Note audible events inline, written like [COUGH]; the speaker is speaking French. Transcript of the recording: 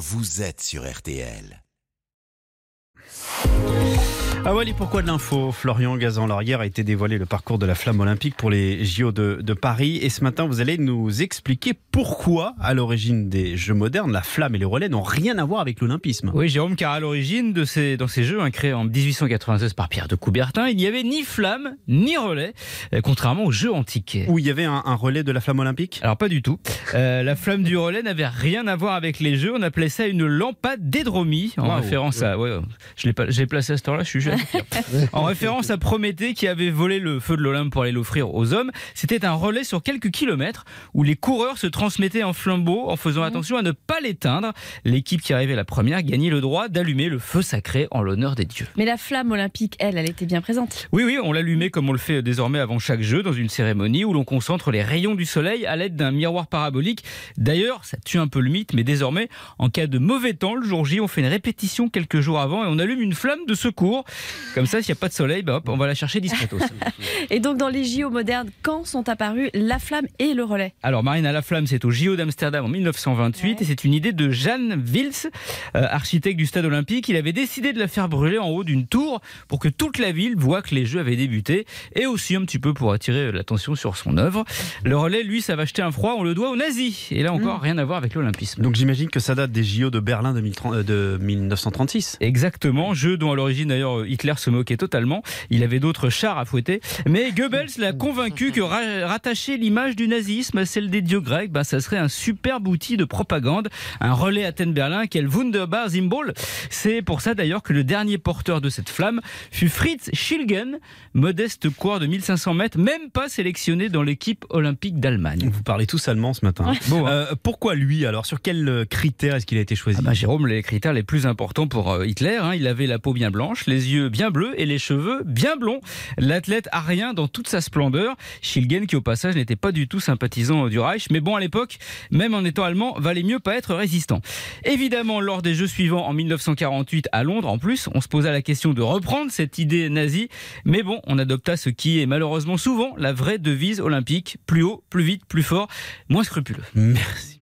vous êtes sur RTL. Ah voilà pourquoi de l'info Florian Gazan-Laurière a été dévoilé le parcours de la flamme olympique pour les JO de, de, Paris. Et ce matin, vous allez nous expliquer pourquoi, à l'origine des Jeux modernes, la flamme et les relais n'ont rien à voir avec l'olympisme. Oui, Jérôme, car à l'origine de ces, dans ces Jeux, hein, créés en 1896 par Pierre de Coubertin, il n'y avait ni flamme ni relais, euh, contrairement aux Jeux antiques. Où il y avait un, un relais de la flamme olympique? Alors pas du tout. Euh, la flamme du relais n'avait rien à voir avec les Jeux. On appelait ça une lampade d'hydromie, en Wow. référence à... Ouais, je l'ai placé à ce temps-là, je suis [LAUGHS] en référence à Prométhée qui avait volé le feu de l'Olympe pour aller l'offrir aux hommes. C'était un relais sur quelques kilomètres où les coureurs se transmettaient en flambeau en faisant attention à ne pas l'éteindre. L'équipe qui arrivait la première gagnait le droit d'allumer le feu sacré en l'honneur des dieux. Mais la flamme olympique, elle, elle était bien présente. Oui, oui, on l'allumait comme on le fait désormais avant chaque jeu dans une cérémonie où l'on concentre les rayons du soleil à l'aide d'un miroir parabolique. D'ailleurs, ça tue un peu le mythe, mais désormais, en cas de mauvais temps, le jour J, on fait une répétition quelques jours avant et on allume une flamme de secours. Comme ça, s'il n'y a pas de soleil, bah hop, on va la chercher discretos. [LAUGHS] Et donc, dans les JO modernes, quand sont apparus la flamme et le relais? Alors, Marine à la flamme, c'est au JO d'Amsterdam en 1928 Ouais. et c'est une idée de Jan Wils, euh, architecte du stade olympique. Il avait décidé de la faire brûler en haut d'une tour pour que toute la ville voit que les Jeux avaient débuté et aussi un petit peu pour attirer l'attention sur son œuvre. Le relais, lui, ça va jeter un froid, on le doit aux nazis. Et là encore, rien à voir avec l'olympisme. Donc j'imagine que ça date des JO de Berlin 2030, euh, de 1936. Exactement, jeu dont à l'origine d'ailleurs Hitler se moquait totalement. Il avait d'autres chars à fouetter. Mais Goebbels l'a convaincu que ra- rattacher l'image du nazisme à celle des dieux grecs, ben, ça serait un superbe outil de propagande. Un relais Athènes-Berlin, quel Wunderbar Symbol. C'est pour ça d'ailleurs que le dernier porteur de cette flamme fut Fritz Schilgen, modeste coureur de 1500 mètres, même pas sélectionné dans l'équipe olympique d'Allemagne. Vous parlez tous allemand ce matin. Bon, hein. Euh, pourquoi lui alors? Sur quels euh, critères est-ce qu'il a été choisi? Ah bah, Jérôme, les critères les plus importants pour euh, Hitler, hein, il avait la peau bien blanche, les yeux bien bleus et les cheveux bien blonds. L'athlète arien dans toute sa splendeur. Schilgen, qui au passage n'était pas du tout sympathisant du Reich, mais bon à l'époque, même en étant allemand, valait mieux pas être résistant. Évidemment, lors des Jeux suivants en 1948 à Londres, en plus, on se posa la question de reprendre cette idée nazie, mais bon, on adopta ce qui est malheureusement souvent la vraie devise olympique plus haut, plus vite, plus fort, moins scrupuleux. Merci.